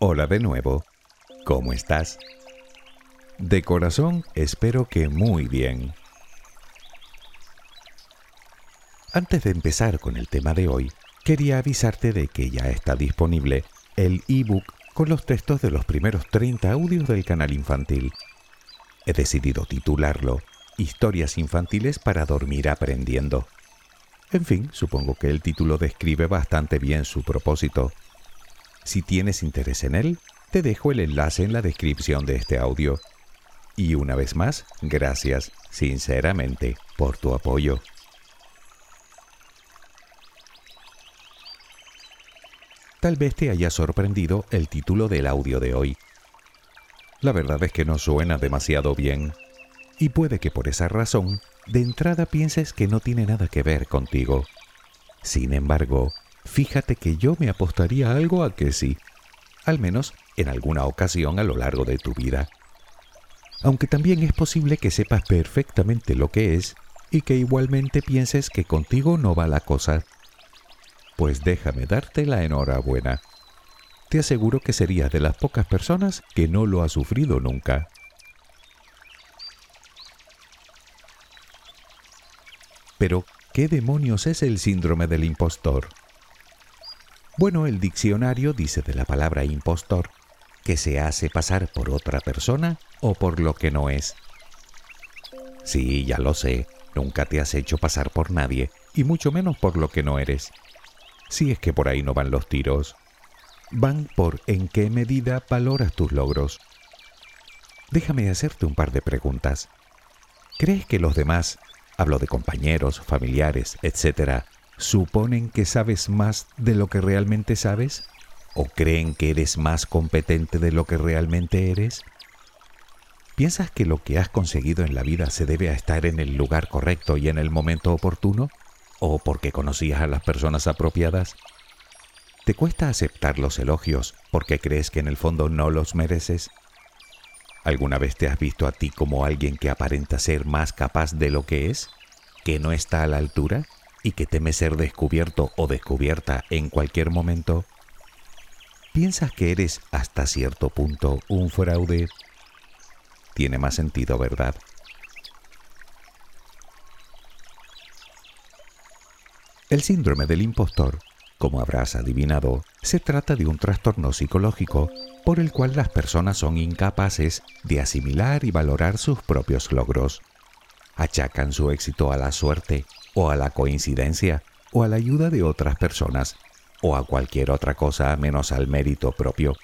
Hola de nuevo. ¿Cómo estás? De corazón espero que muy bien. Antes de empezar con el tema de hoy, quería avisarte de que ya está disponible el ebook con los textos de los primeros 30 audios del canal infantil. He decidido titularlo Historias infantiles para dormir aprendiendo. En fin, supongo que el título describe bastante bien su propósito. Si tienes interés en él, te dejo el enlace en la descripción de este audio. Y una vez más, gracias, sinceramente, por tu apoyo. Tal vez te haya sorprendido el título del audio de hoy. La verdad es que no suena demasiado bien, y puede que por esa razón de entrada pienses que no tiene nada que ver contigo. Sin embargo, fíjate que yo me apostaría algo a que sí, al menos en alguna ocasión a lo largo de tu vida. Aunque también es posible que sepas perfectamente lo que es y que igualmente pienses que contigo no va la cosa. Pues déjame darte la enhorabuena. Te aseguro que serías de las pocas personas que no lo ha sufrido nunca. Pero, ¿qué demonios es el síndrome del impostor? Bueno, el diccionario dice de la palabra impostor que se hace pasar por otra persona o por lo que no es. Sí, ya lo sé, nunca te has hecho pasar por nadie, y mucho menos por lo que no eres. Si es que por ahí no van los tiros. Van por en qué medida valoras tus logros. Déjame hacerte un par de preguntas. ¿Crees que los demás, hablo de compañeros, familiares, etcétera, suponen que sabes más de lo que realmente sabes? ¿O creen que eres más competente de lo que realmente eres? ¿Piensas que lo que has conseguido en la vida se debe a estar en el lugar correcto y en el momento oportuno? ¿O porque conocías a las personas apropiadas? ¿Te cuesta aceptar los elogios porque crees que en el fondo no los mereces? ¿Alguna vez te has visto a ti como alguien que aparenta ser más capaz de lo que es? ¿Que no está a la altura? ¿Y que teme ser descubierto o descubierta en cualquier momento? ¿Piensas que eres hasta cierto punto un fraude? Tiene más sentido, ¿verdad? El síndrome del impostor, como habrás adivinado, se trata de un trastorno psicológico por el cual las personas son incapaces de asimilar y valorar sus propios logros. Achacan su éxito a la suerte, o a la coincidencia, o a la ayuda de otras personas, o a cualquier otra cosa menos al mérito propio,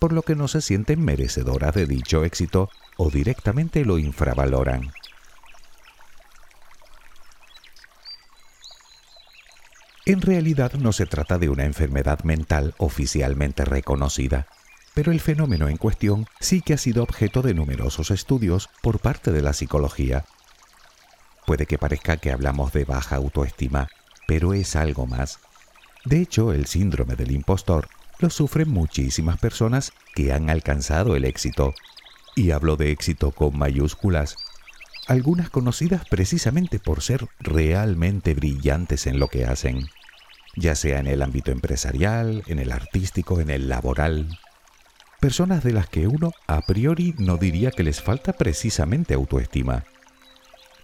por lo que no se sienten merecedoras de dicho éxito o directamente lo infravaloran. En realidad no se trata de una enfermedad mental oficialmente reconocida, pero el fenómeno en cuestión sí que ha sido objeto de numerosos estudios por parte de la psicología. Puede que parezca que hablamos de baja autoestima, pero es algo más. De hecho, el síndrome del impostor lo sufren muchísimas personas que han alcanzado el éxito. Y hablo de éxito con mayúsculas, algunas conocidas precisamente por ser realmente brillantes en lo que hacen, ya sea en el ámbito empresarial, en el artístico, en el laboral. Personas de las que uno a priori no diría que les falta precisamente autoestima.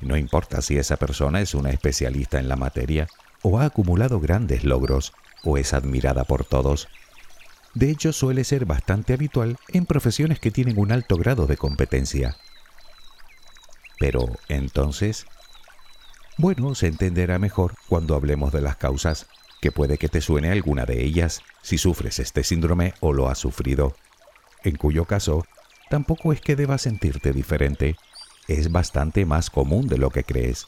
No importa si esa persona es una especialista en la materia, o ha acumulado grandes logros, o es admirada por todos. De hecho, suele ser bastante habitual en profesiones que tienen un alto grado de competencia. Pero, entonces, bueno, se entenderá mejor cuando hablemos de las causas, que puede que te suene alguna de ellas si sufres este síndrome o lo has sufrido, en cuyo caso tampoco es que debas sentirte diferente, es bastante más común de lo que crees.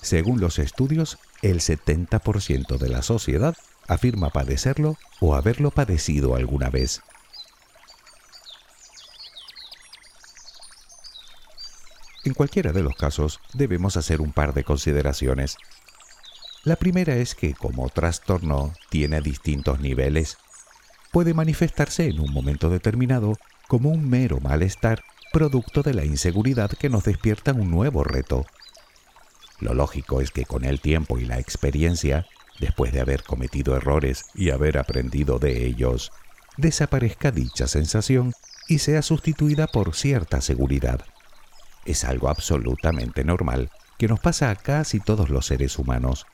Según los estudios, el 70% de la sociedad afirma padecerlo o haberlo padecido alguna vez. En cualquiera de los casos debemos hacer un par de consideraciones. La primera es que como trastorno tiene distintos niveles. Puede manifestarse en un momento determinado como un mero malestar producto de la inseguridad que nos despierta un nuevo reto. Lo lógico es que con el tiempo y la experiencia, después de haber cometido errores y haber aprendido de ellos, desaparezca dicha sensación y sea sustituida por cierta seguridad. Es algo absolutamente normal que nos pasa a casi todos los seres humanos.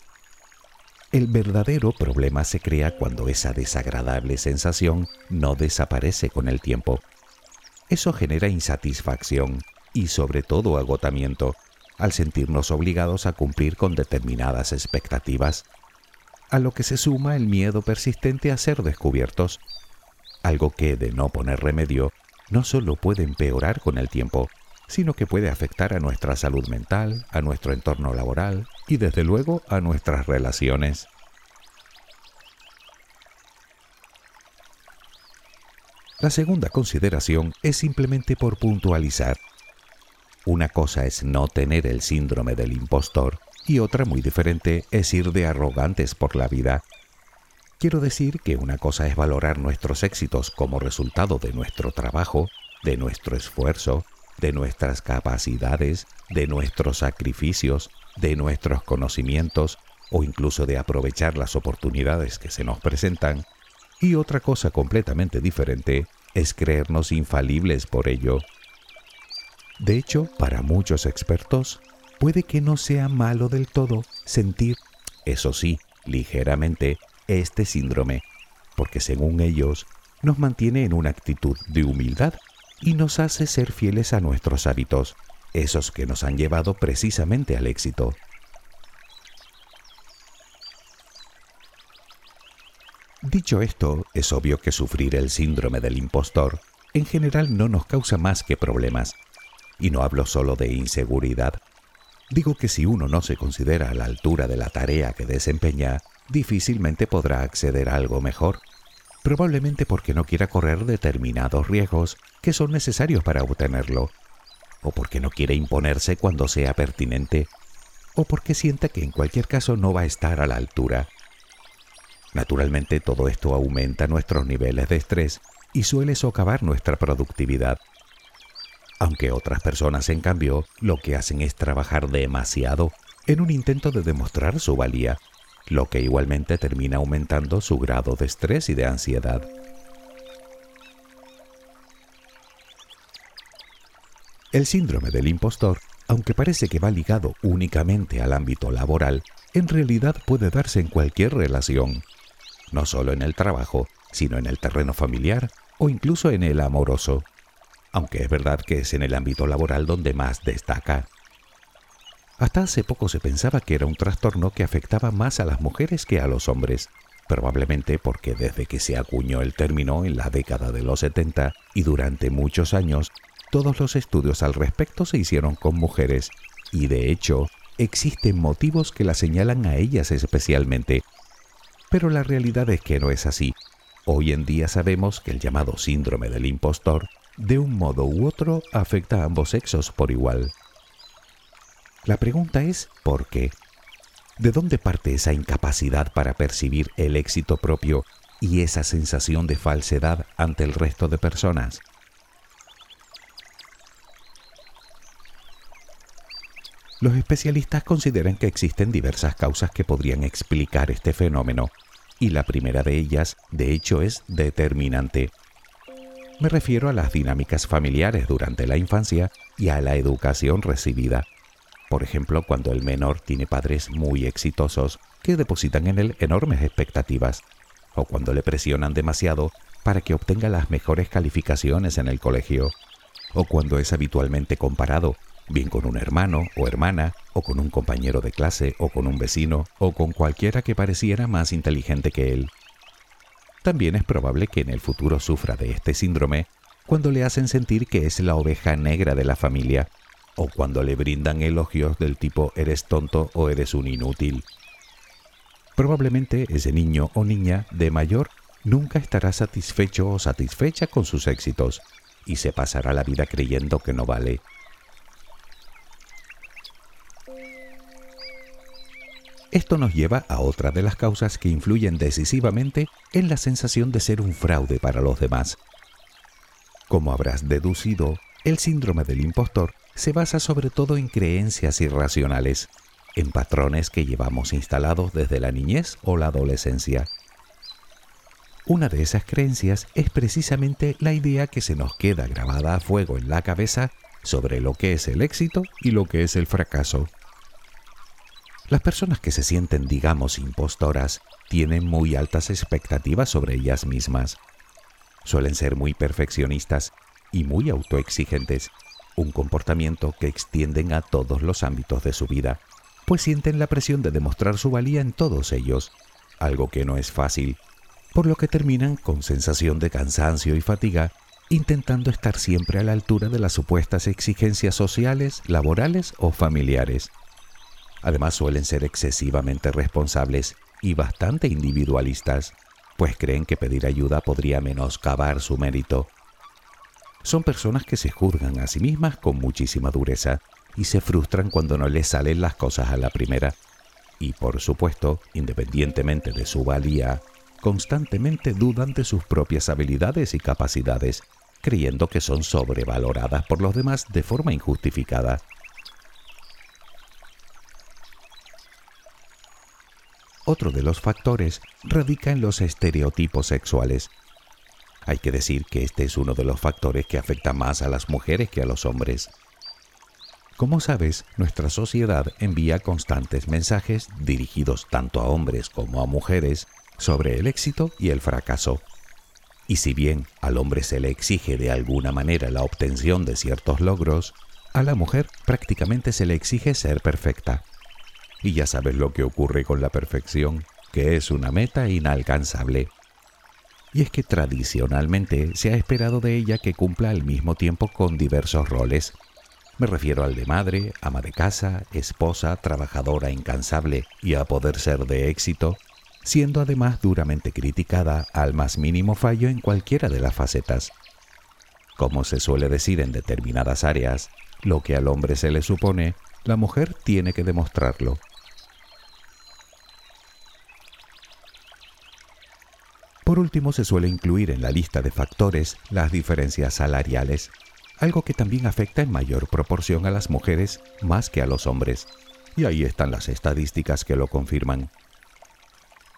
El verdadero problema se crea cuando esa desagradable sensación no desaparece con el tiempo. Eso genera insatisfacción y sobre todo agotamiento al sentirnos obligados a cumplir con determinadas expectativas, a lo que se suma el miedo persistente a ser descubiertos, algo que, de no poner remedio, no solo puede empeorar con el tiempo, sino que puede afectar a nuestra salud mental, a nuestro entorno laboral y desde luego a nuestras relaciones. La segunda consideración es simplemente por puntualizar. Una cosa es no tener el síndrome del impostor y otra muy diferente es ir de arrogantes por la vida. Quiero decir que una cosa es valorar nuestros éxitos como resultado de nuestro trabajo, de nuestro esfuerzo, de nuestras capacidades, de nuestros sacrificios, de nuestros conocimientos o incluso de aprovechar las oportunidades que se nos presentan. Y otra cosa completamente diferente es creernos infalibles por ello. De hecho, para muchos expertos, puede que no sea malo del todo sentir, eso sí, ligeramente, este síndrome, porque según ellos, nos mantiene en una actitud de humildad y nos hace ser fieles a nuestros hábitos, esos que nos han llevado precisamente al éxito. Dicho esto, es obvio que sufrir el síndrome del impostor en general no nos causa más que problemas. Y no hablo solo de inseguridad. Digo que si uno no se considera a la altura de la tarea que desempeña, difícilmente podrá acceder a algo mejor probablemente porque no quiera correr determinados riesgos que son necesarios para obtenerlo, o porque no quiere imponerse cuando sea pertinente, o porque sienta que en cualquier caso no va a estar a la altura. Naturalmente todo esto aumenta nuestros niveles de estrés y suele socavar nuestra productividad. Aunque otras personas, en cambio, lo que hacen es trabajar demasiado en un intento de demostrar su valía lo que igualmente termina aumentando su grado de estrés y de ansiedad. El síndrome del impostor, aunque parece que va ligado únicamente al ámbito laboral, en realidad puede darse en cualquier relación, no solo en el trabajo, sino en el terreno familiar o incluso en el amoroso, aunque es verdad que es en el ámbito laboral donde más destaca. Hasta hace poco se pensaba que era un trastorno que afectaba más a las mujeres que a los hombres, probablemente porque desde que se acuñó el término en la década de los 70 y durante muchos años, todos los estudios al respecto se hicieron con mujeres, y de hecho, existen motivos que la señalan a ellas especialmente. Pero la realidad es que no es así. Hoy en día sabemos que el llamado síndrome del impostor, de un modo u otro, afecta a ambos sexos por igual. La pregunta es ¿por qué? ¿De dónde parte esa incapacidad para percibir el éxito propio y esa sensación de falsedad ante el resto de personas? Los especialistas consideran que existen diversas causas que podrían explicar este fenómeno, y la primera de ellas, de hecho, es determinante. Me refiero a las dinámicas familiares durante la infancia y a la educación recibida. Por ejemplo, cuando el menor tiene padres muy exitosos que depositan en él enormes expectativas, o cuando le presionan demasiado para que obtenga las mejores calificaciones en el colegio, o cuando es habitualmente comparado, bien con un hermano o hermana, o con un compañero de clase, o con un vecino, o con cualquiera que pareciera más inteligente que él. También es probable que en el futuro sufra de este síndrome cuando le hacen sentir que es la oveja negra de la familia o cuando le brindan elogios del tipo eres tonto o eres un inútil. Probablemente ese niño o niña de mayor nunca estará satisfecho o satisfecha con sus éxitos y se pasará la vida creyendo que no vale. Esto nos lleva a otra de las causas que influyen decisivamente en la sensación de ser un fraude para los demás. Como habrás deducido, el síndrome del impostor se basa sobre todo en creencias irracionales, en patrones que llevamos instalados desde la niñez o la adolescencia. Una de esas creencias es precisamente la idea que se nos queda grabada a fuego en la cabeza sobre lo que es el éxito y lo que es el fracaso. Las personas que se sienten, digamos, impostoras, tienen muy altas expectativas sobre ellas mismas. Suelen ser muy perfeccionistas y muy autoexigentes, un comportamiento que extienden a todos los ámbitos de su vida, pues sienten la presión de demostrar su valía en todos ellos, algo que no es fácil, por lo que terminan con sensación de cansancio y fatiga, intentando estar siempre a la altura de las supuestas exigencias sociales, laborales o familiares. Además suelen ser excesivamente responsables y bastante individualistas, pues creen que pedir ayuda podría menoscabar su mérito. Son personas que se juzgan a sí mismas con muchísima dureza y se frustran cuando no les salen las cosas a la primera. Y por supuesto, independientemente de su valía, constantemente dudan de sus propias habilidades y capacidades, creyendo que son sobrevaloradas por los demás de forma injustificada. Otro de los factores radica en los estereotipos sexuales. Hay que decir que este es uno de los factores que afecta más a las mujeres que a los hombres. Como sabes, nuestra sociedad envía constantes mensajes dirigidos tanto a hombres como a mujeres sobre el éxito y el fracaso. Y si bien al hombre se le exige de alguna manera la obtención de ciertos logros, a la mujer prácticamente se le exige ser perfecta. Y ya sabes lo que ocurre con la perfección, que es una meta inalcanzable. Y es que tradicionalmente se ha esperado de ella que cumpla al mismo tiempo con diversos roles. Me refiero al de madre, ama de casa, esposa, trabajadora incansable y a poder ser de éxito, siendo además duramente criticada al más mínimo fallo en cualquiera de las facetas. Como se suele decir en determinadas áreas, lo que al hombre se le supone, la mujer tiene que demostrarlo. Por último, se suele incluir en la lista de factores las diferencias salariales, algo que también afecta en mayor proporción a las mujeres más que a los hombres. Y ahí están las estadísticas que lo confirman.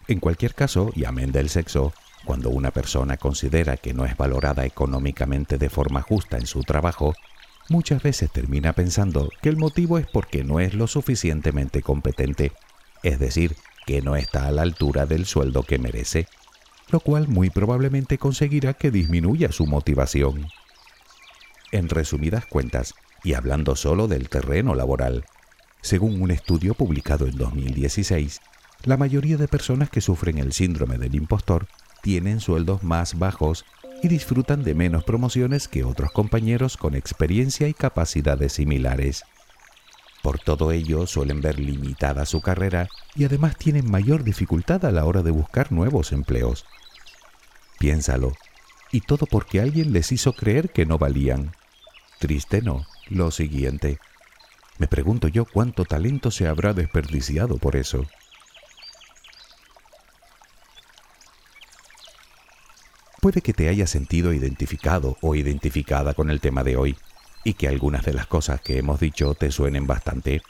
En cualquier caso, y amén del sexo, cuando una persona considera que no es valorada económicamente de forma justa en su trabajo, muchas veces termina pensando que el motivo es porque no es lo suficientemente competente, es decir, que no está a la altura del sueldo que merece lo cual muy probablemente conseguirá que disminuya su motivación. En resumidas cuentas, y hablando solo del terreno laboral, según un estudio publicado en 2016, la mayoría de personas que sufren el síndrome del impostor tienen sueldos más bajos y disfrutan de menos promociones que otros compañeros con experiencia y capacidades similares. Por todo ello suelen ver limitada su carrera y además tienen mayor dificultad a la hora de buscar nuevos empleos. Piénsalo. Y todo porque alguien les hizo creer que no valían. Triste no, lo siguiente. Me pregunto yo cuánto talento se habrá desperdiciado por eso. Puede que te hayas sentido identificado o identificada con el tema de hoy y que algunas de las cosas que hemos dicho te suenen bastante.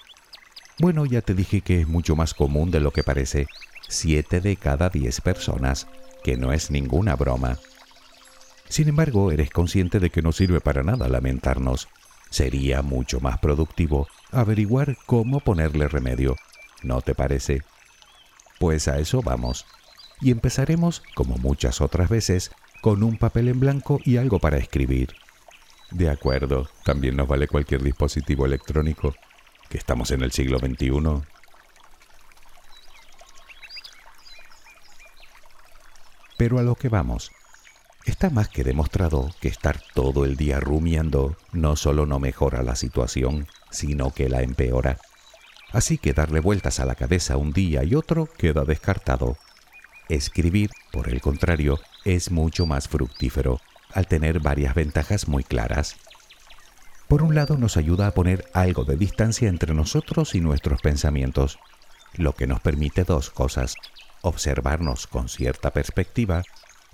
Bueno, ya te dije que es mucho más común de lo que parece. Siete de cada diez personas que no es ninguna broma. Sin embargo, eres consciente de que no sirve para nada lamentarnos. Sería mucho más productivo averiguar cómo ponerle remedio. ¿No te parece? Pues a eso vamos. Y empezaremos, como muchas otras veces, con un papel en blanco y algo para escribir. De acuerdo, también nos vale cualquier dispositivo electrónico, que estamos en el siglo XXI. Pero a lo que vamos. Está más que demostrado que estar todo el día rumiando no solo no mejora la situación, sino que la empeora. Así que darle vueltas a la cabeza un día y otro queda descartado. Escribir, por el contrario, es mucho más fructífero, al tener varias ventajas muy claras. Por un lado nos ayuda a poner algo de distancia entre nosotros y nuestros pensamientos, lo que nos permite dos cosas, observarnos con cierta perspectiva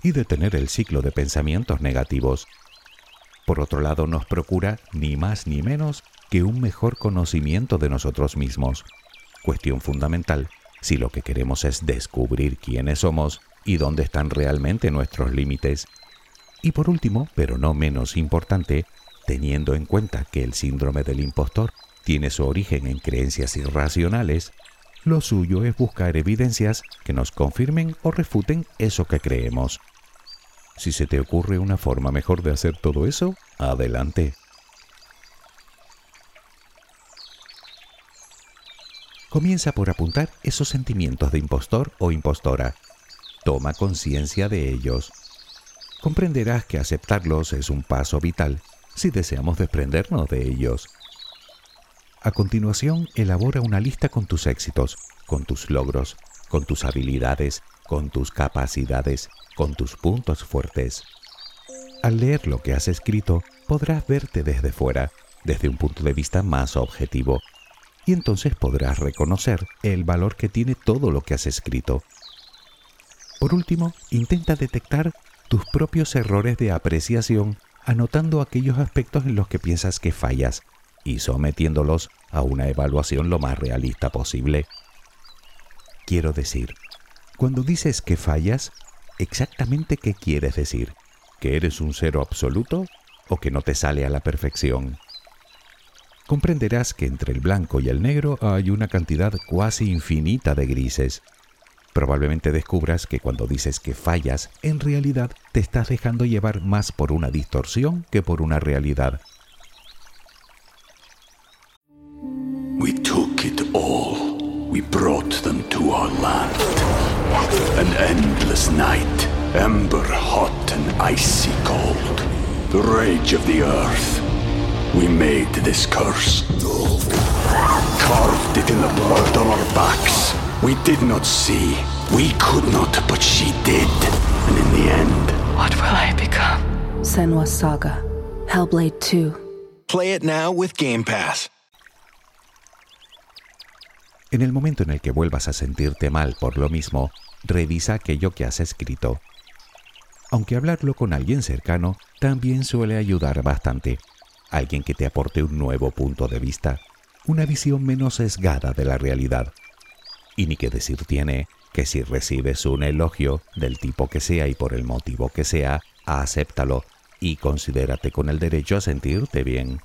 y detener el ciclo de pensamientos negativos. Por otro lado nos procura ni más ni menos que un mejor conocimiento de nosotros mismos, cuestión fundamental si lo que queremos es descubrir quiénes somos y dónde están realmente nuestros límites. Y por último, pero no menos importante, teniendo en cuenta que el síndrome del impostor tiene su origen en creencias irracionales, lo suyo es buscar evidencias que nos confirmen o refuten eso que creemos. Si se te ocurre una forma mejor de hacer todo eso, adelante. Comienza por apuntar esos sentimientos de impostor o impostora. Toma conciencia de ellos. Comprenderás que aceptarlos es un paso vital si deseamos desprendernos de ellos. A continuación, elabora una lista con tus éxitos, con tus logros, con tus habilidades, con tus capacidades, con tus puntos fuertes. Al leer lo que has escrito, podrás verte desde fuera, desde un punto de vista más objetivo, y entonces podrás reconocer el valor que tiene todo lo que has escrito. Por último, intenta detectar tus propios errores de apreciación anotando aquellos aspectos en los que piensas que fallas y sometiéndolos a una evaluación lo más realista posible. Quiero decir, cuando dices que fallas, exactamente qué quieres decir, que eres un cero absoluto o que no te sale a la perfección. Comprenderás que entre el blanco y el negro hay una cantidad cuasi infinita de grises Probablemente descubras que cuando dices que fallas, en realidad te estás dejando llevar más por una distorsión que por una realidad. We took it all. We brought them to our land. An endless night, ember hot and icy cold. The rage of the earth. We made this curse. Carved it in the blood on our backs. We did not see. We could not, but she did. And in the end. What will I become? Senwa Saga. Hellblade 2. Play it now with Game Pass. En el momento en el que vuelvas a sentirte mal por lo mismo, revisa aquello que has escrito. Aunque hablarlo con alguien cercano también suele ayudar bastante. Alguien que te aporte un nuevo punto de vista, una visión menos sesgada de la realidad. Y ni que decir tiene que si recibes un elogio del tipo que sea y por el motivo que sea, acéptalo y considérate con el derecho a sentirte bien.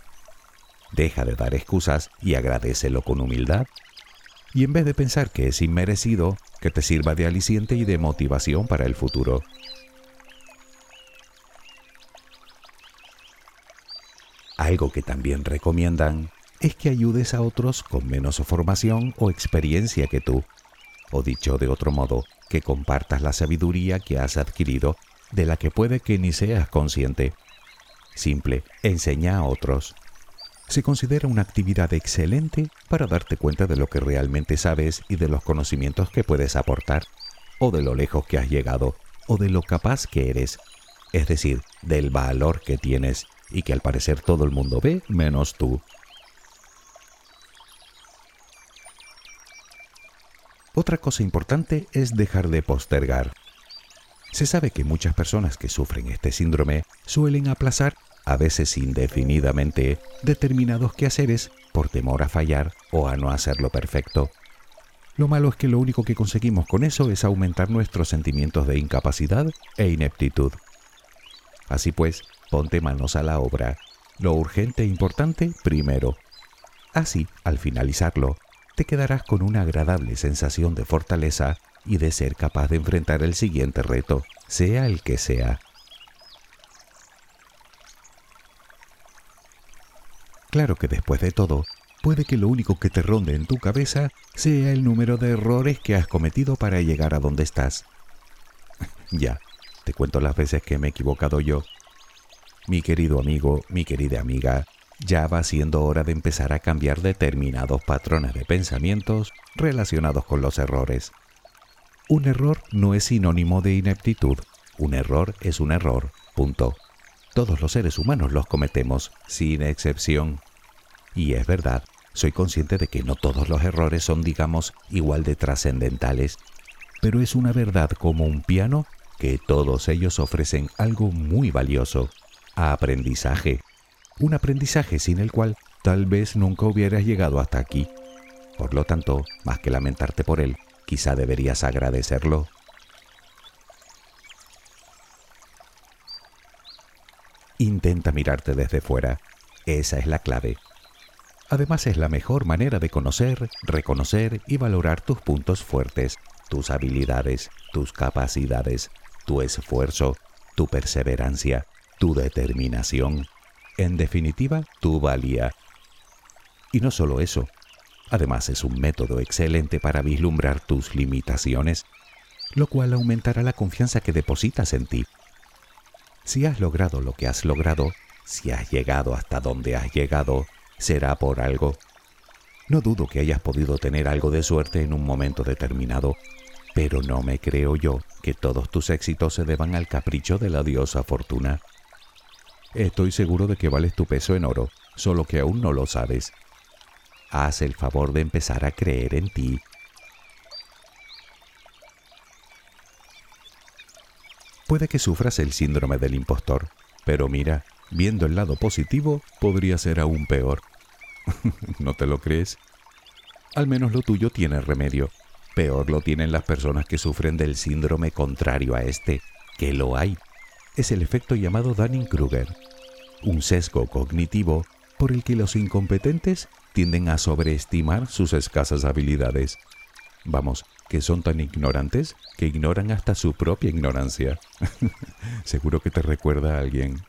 Deja de dar excusas y agradecelo con humildad. Y en vez de pensar que es inmerecido, que te sirva de aliciente y de motivación para el futuro. Algo que también recomiendan es que ayudes a otros con menos formación o experiencia que tú, o dicho de otro modo, que compartas la sabiduría que has adquirido de la que puede que ni seas consciente. Simple, enseña a otros. Se considera una actividad excelente para darte cuenta de lo que realmente sabes y de los conocimientos que puedes aportar, o de lo lejos que has llegado, o de lo capaz que eres, es decir, del valor que tienes y que al parecer todo el mundo ve menos tú. Otra cosa importante es dejar de postergar. Se sabe que muchas personas que sufren este síndrome suelen aplazar, a veces indefinidamente, determinados quehaceres por temor a fallar o a no hacerlo perfecto. Lo malo es que lo único que conseguimos con eso es aumentar nuestros sentimientos de incapacidad e ineptitud. Así pues, ponte manos a la obra. Lo urgente e importante primero. Así, al finalizarlo, te quedarás con una agradable sensación de fortaleza y de ser capaz de enfrentar el siguiente reto, sea el que sea. Claro que después de todo, puede que lo único que te ronde en tu cabeza sea el número de errores que has cometido para llegar a donde estás. ya, te cuento las veces que me he equivocado yo. Mi querido amigo, mi querida amiga, ya va siendo hora de empezar a cambiar determinados patrones de pensamientos relacionados con los errores. Un error no es sinónimo de ineptitud, un error es un error, punto. Todos los seres humanos los cometemos, sin excepción. Y es verdad, soy consciente de que no todos los errores son, digamos, igual de trascendentales, pero es una verdad como un piano que todos ellos ofrecen algo muy valioso, aprendizaje. Un aprendizaje sin el cual tal vez nunca hubieras llegado hasta aquí. Por lo tanto, más que lamentarte por él, quizá deberías agradecerlo. Intenta mirarte desde fuera. Esa es la clave. Además es la mejor manera de conocer, reconocer y valorar tus puntos fuertes, tus habilidades, tus capacidades, tu esfuerzo, tu perseverancia, tu determinación, en definitiva, tu valía. Y no solo eso, además es un método excelente para vislumbrar tus limitaciones, lo cual aumentará la confianza que depositas en ti. Si has logrado lo que has logrado, si has llegado hasta donde has llegado, será por algo. No dudo que hayas podido tener algo de suerte en un momento determinado, pero no me creo yo que todos tus éxitos se deban al capricho de la diosa fortuna. Estoy seguro de que vales tu peso en oro, solo que aún no lo sabes. Haz el favor de empezar a creer en ti. Puede que sufras el síndrome del impostor, pero mira, viendo el lado positivo, podría ser aún peor. ¿No te lo crees? Al menos lo tuyo tiene remedio. Peor lo tienen las personas que sufren del síndrome contrario a este, que lo hay es el efecto llamado Dunning-Kruger, un sesgo cognitivo por el que los incompetentes tienden a sobreestimar sus escasas habilidades. Vamos, que son tan ignorantes que ignoran hasta su propia ignorancia. Seguro que te recuerda a alguien.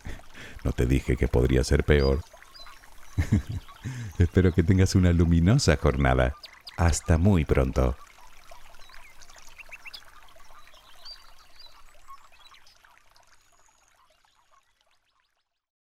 No te dije que podría ser peor. Espero que tengas una luminosa jornada. Hasta muy pronto.